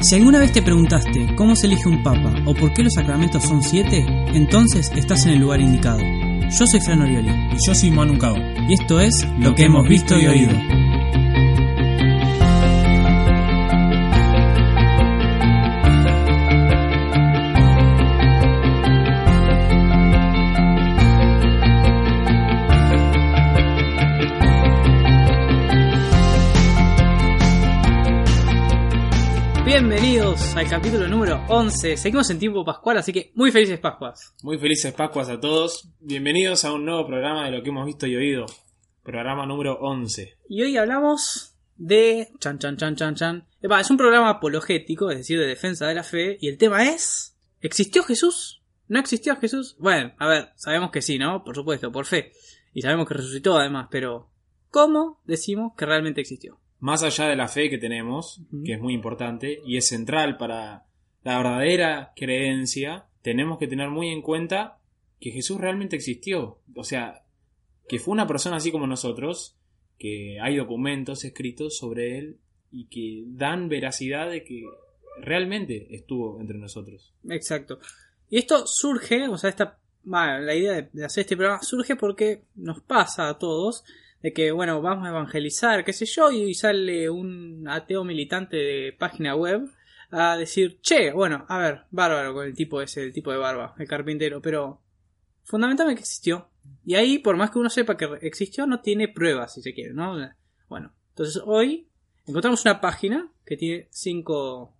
Si alguna vez te preguntaste cómo se elige un papa o por qué los sacramentos son siete, entonces estás en el lugar indicado. Yo soy Fran Orioli Y yo soy Manu Cao. y esto es Lo que hemos visto y oído. Bienvenidos al capítulo número 11. Seguimos en tiempo pascual, así que muy felices Pascuas. Muy felices Pascuas a todos. Bienvenidos a un nuevo programa de lo que hemos visto y oído. Programa número 11. Y hoy hablamos de. Chan, chan, chan, chan, chan. Epa, es un programa apologético, es decir, de defensa de la fe. Y el tema es: ¿existió Jesús? ¿No existió Jesús? Bueno, a ver, sabemos que sí, ¿no? Por supuesto, por fe. Y sabemos que resucitó además, pero ¿cómo decimos que realmente existió? Más allá de la fe que tenemos, que es muy importante y es central para la verdadera creencia, tenemos que tener muy en cuenta que Jesús realmente existió. O sea, que fue una persona así como nosotros, que hay documentos escritos sobre él y que dan veracidad de que realmente estuvo entre nosotros. Exacto. Y esto surge, o sea, esta, bueno, la idea de, de hacer este programa surge porque nos pasa a todos de que, bueno, vamos a evangelizar, qué sé yo, y sale un ateo militante de página web a decir, che, bueno, a ver, bárbaro con el tipo ese, el tipo de barba, el carpintero, pero fundamentalmente existió. Y ahí, por más que uno sepa que existió, no tiene pruebas, si se quiere, ¿no? Bueno, entonces hoy encontramos una página que tiene cinco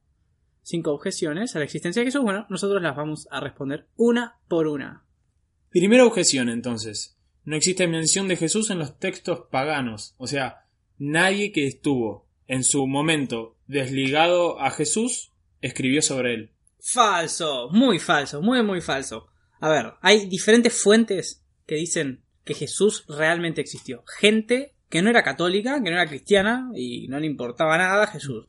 cinco objeciones a la existencia de Jesús, bueno, nosotros las vamos a responder una por una. Primera objeción, entonces. No existe mención de Jesús en los textos paganos. O sea, nadie que estuvo en su momento desligado a Jesús escribió sobre él. Falso, muy falso, muy muy falso. A ver, hay diferentes fuentes que dicen que Jesús realmente existió. Gente que no era católica, que no era cristiana y no le importaba nada a Jesús.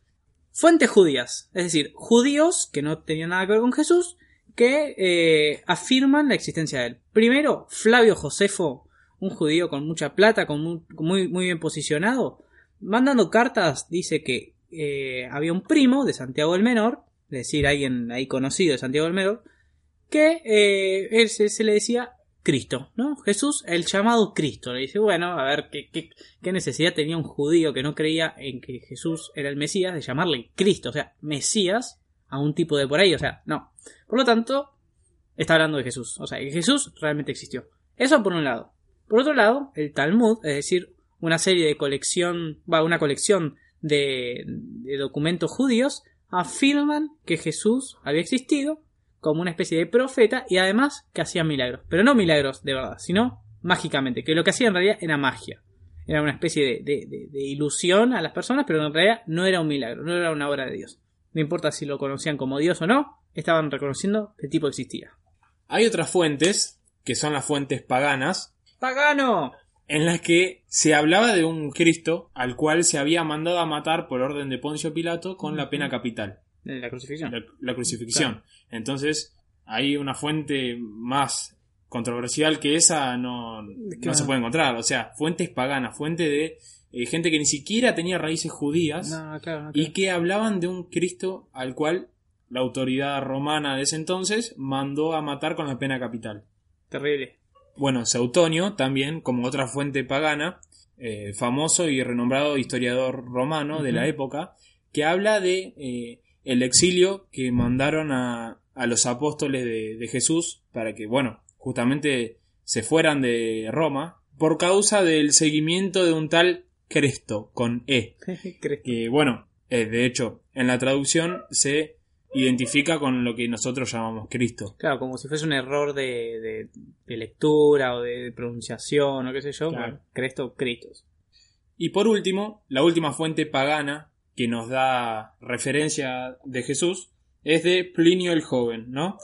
Fuentes judías, es decir, judíos que no tenían nada que ver con Jesús, que eh, afirman la existencia de él. Primero, Flavio Josefo, un judío con mucha plata, con muy, muy, bien posicionado, mandando cartas, dice que eh, había un primo de Santiago el Menor, es decir, alguien ahí conocido de Santiago el Menor, que eh, él se, se le decía Cristo, ¿no? Jesús, el llamado Cristo. Le dice, bueno, a ver, ¿qué, qué, qué necesidad tenía un judío que no creía en que Jesús era el Mesías de llamarle Cristo? O sea, Mesías a un tipo de por ahí, o sea, no. Por lo tanto, está hablando de Jesús. O sea, que Jesús realmente existió. Eso por un lado. Por otro lado, el Talmud, es decir, una serie de colección, va, una colección de, documentos judíos, afirman que Jesús había existido como una especie de profeta y además que hacía milagros. Pero no milagros de verdad, sino mágicamente, que lo que hacía en realidad era magia. Era una especie de- de ilusión a las personas, pero en realidad no era un milagro, no era una obra de Dios. No importa si lo conocían como Dios o no, estaban reconociendo que el tipo existía. Hay otras fuentes, que son las fuentes paganas, ¡Pagano! en las que se hablaba de un Cristo al cual se había mandado a matar por orden de Poncio Pilato con la pena capital. La crucifixión. la, la crucifixión. Entonces, hay una fuente más controversial que esa no, no se puede encontrar. O sea, fuentes paganas, fuente de eh, gente que ni siquiera tenía raíces judías No, claro, no, y que hablaban de un Cristo al cual la autoridad romana de ese entonces mandó a matar con la pena capital. Terrible. Bueno, Seutonio también, como otra fuente pagana, eh, famoso y renombrado historiador romano de la época, que habla de eh, el exilio que mandaron a, a los apóstoles de, de Jesús para que, bueno, justamente se fueran de Roma por causa del seguimiento de un tal Cresto con E, ¿Crees que- que, bueno, eh, de hecho, en la traducción se identifica con lo que nosotros llamamos Cristo. Claro, como si fuese un error de, de- de lectura o de pronunciación o qué sé yo. Claro. Bueno, Cresto, Cristos. Y por último, la última fuente pagana que nos da referencia de Jesús es de Plinio el Joven, ¿no?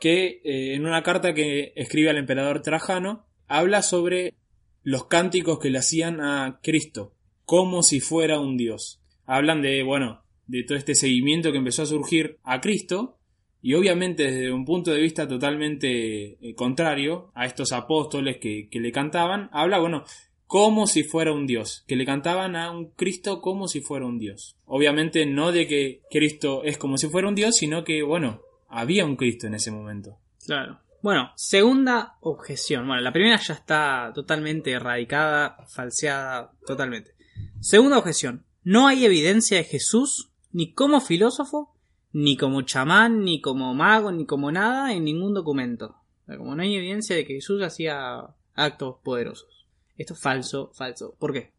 Que eh, en una carta que escribe al emperador Trajano habla sobre los cánticos que le hacían a Cristo, como si fuera un dios. Hablan de, bueno, de todo este seguimiento que empezó a surgir a Cristo y obviamente desde un punto de vista totalmente eh, contrario a estos apóstoles que, que le cantaban, habla, bueno, como si fuera un dios, que le cantaban a un Cristo como si fuera un dios. Obviamente no de que Cristo es como si fuera un dios, sino que, bueno, había un Cristo en ese momento. Claro. Bueno, segunda objeción. Bueno, la primera ya está totalmente erradicada, falseada, totalmente. Segunda objeción. No hay evidencia de Jesús ni como filósofo, ni como chamán, ni como mago, ni como nada en ningún documento. O sea, como no hay evidencia de que Jesús hacía actos poderosos. Esto es falso, falso. ¿Por qué?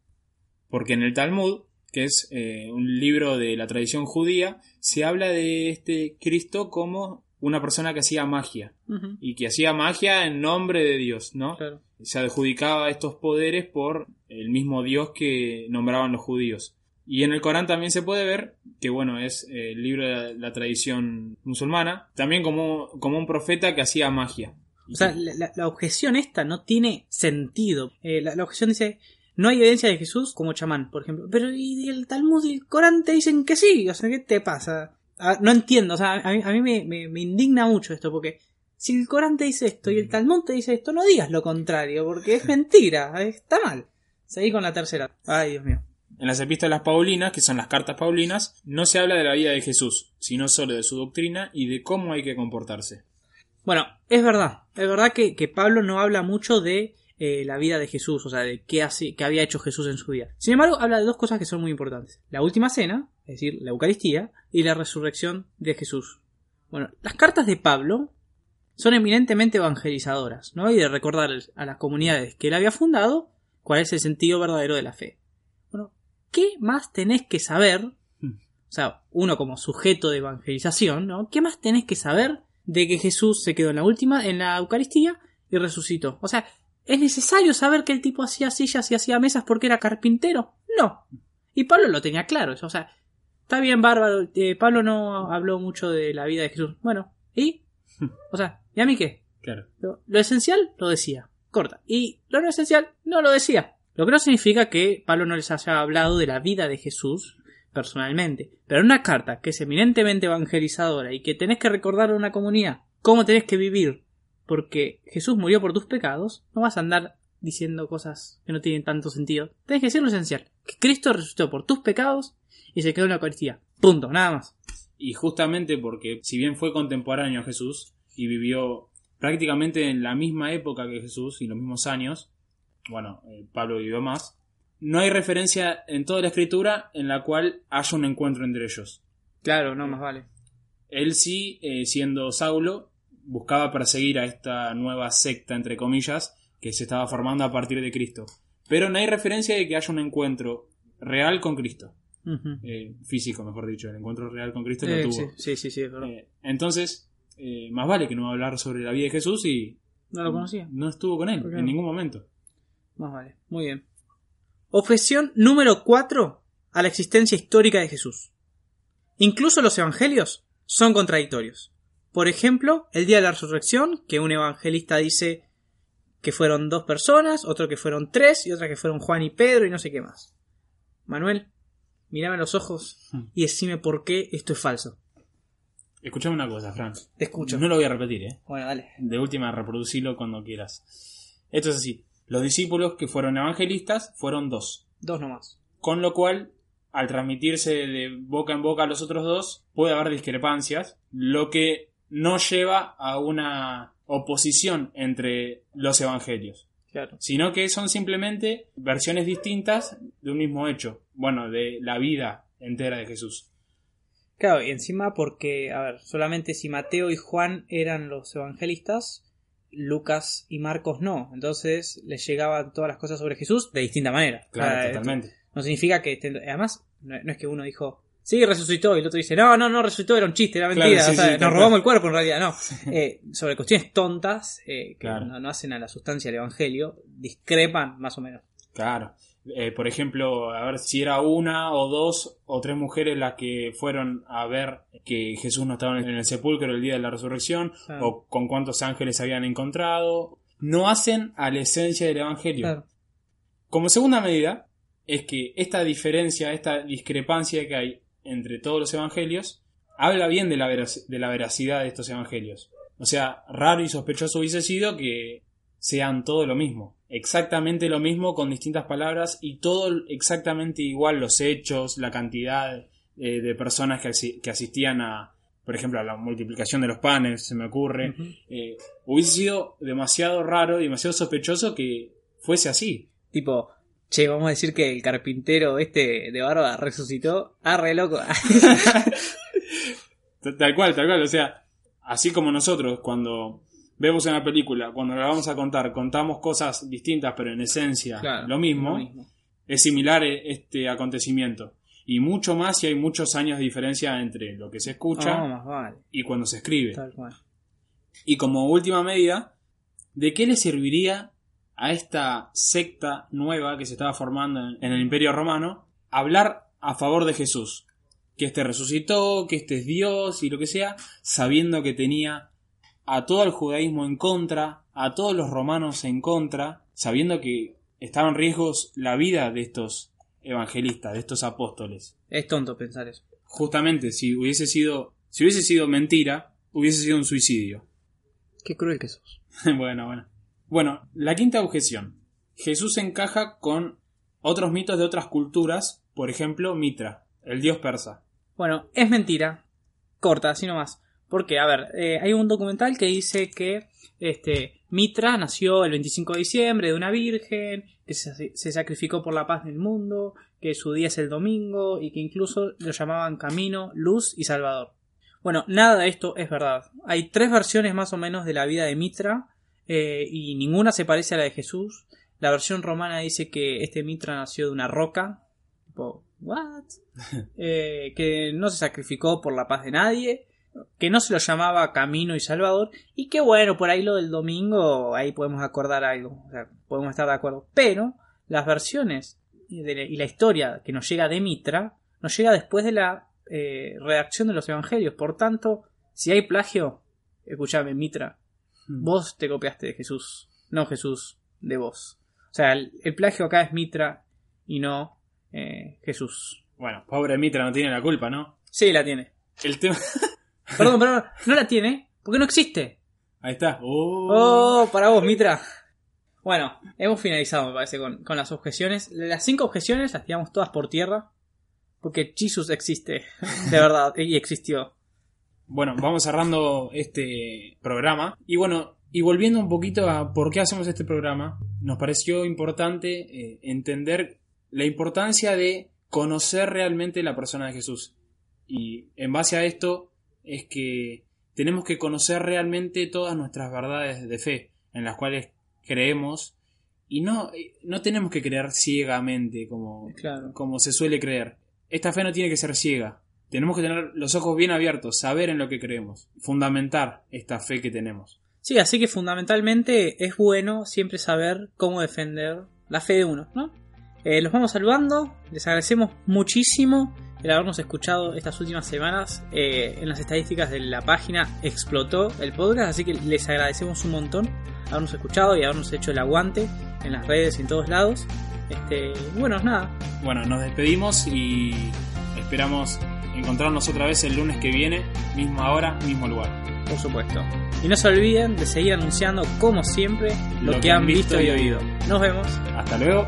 Porque en el Talmud, que es eh, un libro de la tradición judía, se habla de este Cristo como una persona que hacía magia. Y que hacía magia en nombre de Dios, ¿no? Claro. Se adjudicaba estos poderes por el mismo Dios que nombraban los judíos. Y en el Corán también se puede ver que, bueno, es eh, el libro de la, la tradición musulmana, también como, como un profeta que hacía magia. O sea, la, objeción esta no tiene sentido. Eh, la, la objeción dice, no hay evidencia de Jesús como chamán, por ejemplo. Pero y el Talmud y el Corán te dicen que sí. O sea, ¿qué te pasa? Ah, no entiendo. O sea, a mí, a mí me, me- me indigna mucho esto porque si el Corán te dice esto y el Talmud te dice esto, no digas lo contrario porque es mentira. Está mal. Seguí con la tercera. Ay, Dios mío. En las epístolas paulinas, que son las cartas paulinas, no se habla de la vida de Jesús, sino solo de su doctrina y de cómo hay que comportarse. Bueno, es verdad. Es verdad que, Pablo no habla mucho de eh, la vida de Jesús, o sea, de qué, hace, qué había hecho Jesús en su vida. Sin embargo, habla de dos cosas que son muy importantes. La última cena, es decir, la Eucaristía, y la resurrección de Jesús. Bueno, las cartas de Pablo son eminentemente evangelizadoras, ¿no? Y de recordar a las comunidades que él había fundado cuál es el sentido verdadero de la fe. ¿Qué más tenés que saber? O sea, uno como sujeto de evangelización, ¿no? ¿Qué más tenés que saber de que Jesús se quedó en la última, en la Eucaristía y resucitó? O sea, ¿es necesario saber que el tipo hacía sillas y hacía mesas porque era carpintero? No. Y Pablo lo tenía claro. O sea, está bien bárbaro. eh, Pablo no habló mucho de la vida de Jesús. Bueno, ¿y? O sea, ¿y a mí qué? Claro. Lo, lo esencial lo decía. Corta. Y lo no esencial no lo decía. Lo que no significa que Pablo no les haya hablado de la vida de Jesús personalmente. Pero una carta que es eminentemente evangelizadora y que tenés que recordar a una comunidad cómo tenés que vivir porque Jesús murió por tus pecados, no vas a andar diciendo cosas que no tienen tanto sentido. Tenés que decir lo esencial. Que Cristo resucitó por tus pecados y se quedó en la Eucaristía. Punto, nada más. Y justamente porque, si bien fue contemporáneo a Jesús y vivió prácticamente en la misma época que Jesús y los mismos años, bueno, eh, Pablo vivió más, no hay referencia en toda la escritura en la cual haya un encuentro entre ellos. Claro, no más vale. Él sí, eh, siendo Saulo, buscaba perseguir a esta nueva secta, entre comillas, que se estaba formando a partir de Cristo. Pero no hay referencia de que haya un encuentro real con Cristo. Eh, físico, mejor dicho. El encuentro real con Cristo lo Eh, tuvo. sí, sí, sí, es verdad. Eh, entonces, más vale que no va a hablar sobre la vida de Jesús y no lo conocía. no estuvo con él ¿Por qué en ningún momento. Más vale. Muy bien. Objeción número 4 a la existencia histórica de Jesús. Incluso los evangelios son contradictorios. Por ejemplo, el día de la resurrección, que un evangelista dice que fueron dos personas, otro que fueron tres y otra que fueron Juan y Pedro y no sé qué más. Manuel, mírame a los ojos y decime por qué esto es falso. Escuchame una cosa, Fran. Te escucho. No lo voy a repetir, ¿eh? Bueno, dale. De última, reproducilo cuando quieras. Esto es así. Los discípulos que fueron evangelistas fueron dos. Dos nomás. Con lo cual, al transmitirse de boca en boca a los otros dos, puede haber discrepancias, lo que no lleva a una oposición entre los evangelios, Claro. sino que son simplemente versiones distintas de un mismo hecho, bueno, de la vida entera de Jesús. Claro, y encima porque, a ver, solamente si Mateo y Juan eran los evangelistas, Lucas y Marcos no. Entonces les llegaban todas las cosas sobre Jesús de distinta manera. Claro, O sea, totalmente. No significa que... estén- Además, no, es que uno dijo, sí, resucitó, y el otro dice, no, no, no resucitó, era un chiste, era Claro, mentira. sí, o sea, sí, nos robamos el cuerpo en realidad, no. Eh, sobre cuestiones tontas eh, que Claro. no, no hacen a la sustancia del evangelio, discrepan más o menos. Claro. Eh, por ejemplo, a ver si era una o dos o tres mujeres las que fueron a ver que Jesús no estaba en el sepulcro el día de la resurrección, o con cuántos ángeles habían encontrado. No hacen a la esencia del Evangelio. Claro. Como segunda medida, es que esta diferencia, esta discrepancia que hay entre todos los evangelios, habla bien de la, verac- de la veracidad de estos evangelios. O sea, raro y sospechoso hubiese sido que sean todo lo mismo. Exactamente lo mismo con distintas palabras y todo exactamente igual los hechos, la cantidad eh, de personas que, asi- que asistían a, por ejemplo, a la multiplicación de los panes, se me ocurre. Eh, hubiese sido demasiado raro y demasiado sospechoso que fuese así. Tipo, che, vamos a decir que el carpintero este de barba resucitó. Ah, re loco. Tal cual, tal cual. O sea, así como nosotros cuando vemos una película, cuando la vamos a contar, contamos cosas distintas, pero en esencia Claro, lo, mismo, lo mismo. es similar e- este acontecimiento. Y mucho más si hay muchos años de diferencia entre lo que se escucha No, vale. y cuando se escribe. Tal cual. Y como última medida, ¿de qué le serviría a esta secta nueva que se estaba formando en, en el Imperio Romano hablar a favor de Jesús? Que este resucitó, que este es Dios y lo que sea, sabiendo que tenía a todo el judaísmo en contra, a todos los romanos en contra, sabiendo que estaba en riesgos la vida de estos evangelistas, de estos apóstoles. Es tonto pensar eso. Justamente, si hubiese sido, si hubiese sido mentira, hubiese sido un suicidio. Qué cruel que sos. bueno, bueno. Bueno, la quinta objeción. Jesús encaja con otros mitos de otras culturas, por ejemplo, Mitra, el dios persa. Bueno, es mentira. Corta, así nomás. Porque, a ver, eh, hay un documental que dice que este, Mitra nació el 25 de diciembre de una virgen, que se, se sacrificó por la paz del mundo, que su día es el domingo y que incluso lo llamaban Camino, Luz y Salvador. Bueno, nada de esto es verdad. Hay tres versiones más o menos de la vida de Mitra eh, y ninguna se parece a la de Jesús. La versión romana dice que este Mitra nació de una roca. Tipo, ¿what? Eh, que no se sacrificó por la paz de nadie, que no se lo llamaba Camino y Salvador, y que bueno, por ahí lo del domingo, ahí podemos acordar algo, o sea, podemos estar de acuerdo. Pero las versiones y, de- y la historia que nos llega de Mitra, nos llega después de la eh, redacción de los evangelios. Por tanto, si hay plagio, escúchame, Mitra, vos te copiaste de Jesús, no Jesús de vos. O sea, el, el plagio acá es Mitra y no eh, Jesús. Bueno, pobre Mitra no tiene la culpa, ¿no? Sí, la tiene. El tema... Perdón, perdón, no la tiene, porque no existe. Ahí está. Oh. Oh, para vos, Mitra. Bueno, hemos finalizado, me parece, con, con las objeciones. Las cinco objeciones las tiramos todas por tierra, porque Jesus existe, de verdad, y existió. Bueno, vamos cerrando este programa. Y bueno, y volviendo un poquito a por qué hacemos este programa, nos pareció importante eh, entender la importancia de conocer realmente la persona de Jesús. Y en base a esto es que tenemos que conocer realmente todas nuestras verdades de fe, en las cuales creemos. Y no, no tenemos que creer ciegamente como, Claro. como se suele creer. Esta fe no tiene que ser ciega. Tenemos que tener los ojos bien abiertos, saber en lo que creemos, fundamentar esta fe que tenemos. Sí, así que fundamentalmente es bueno siempre saber cómo defender la fe de uno, ¿no? Eh, los vamos saludando, les agradecemos muchísimo el habernos escuchado estas últimas semanas. Eh, en las estadísticas de la página explotó el podcast, así que les agradecemos un montón habernos escuchado y habernos hecho el aguante en las redes y en todos lados. Este, bueno, nada, Bueno, nos despedimos y esperamos encontrarnos otra vez el lunes que viene, misma hora, mismo lugar. por supuesto. Y no se olviden de seguir anunciando, como siempre, lo, que, han visto y oído. Nos vemos. Hasta luego.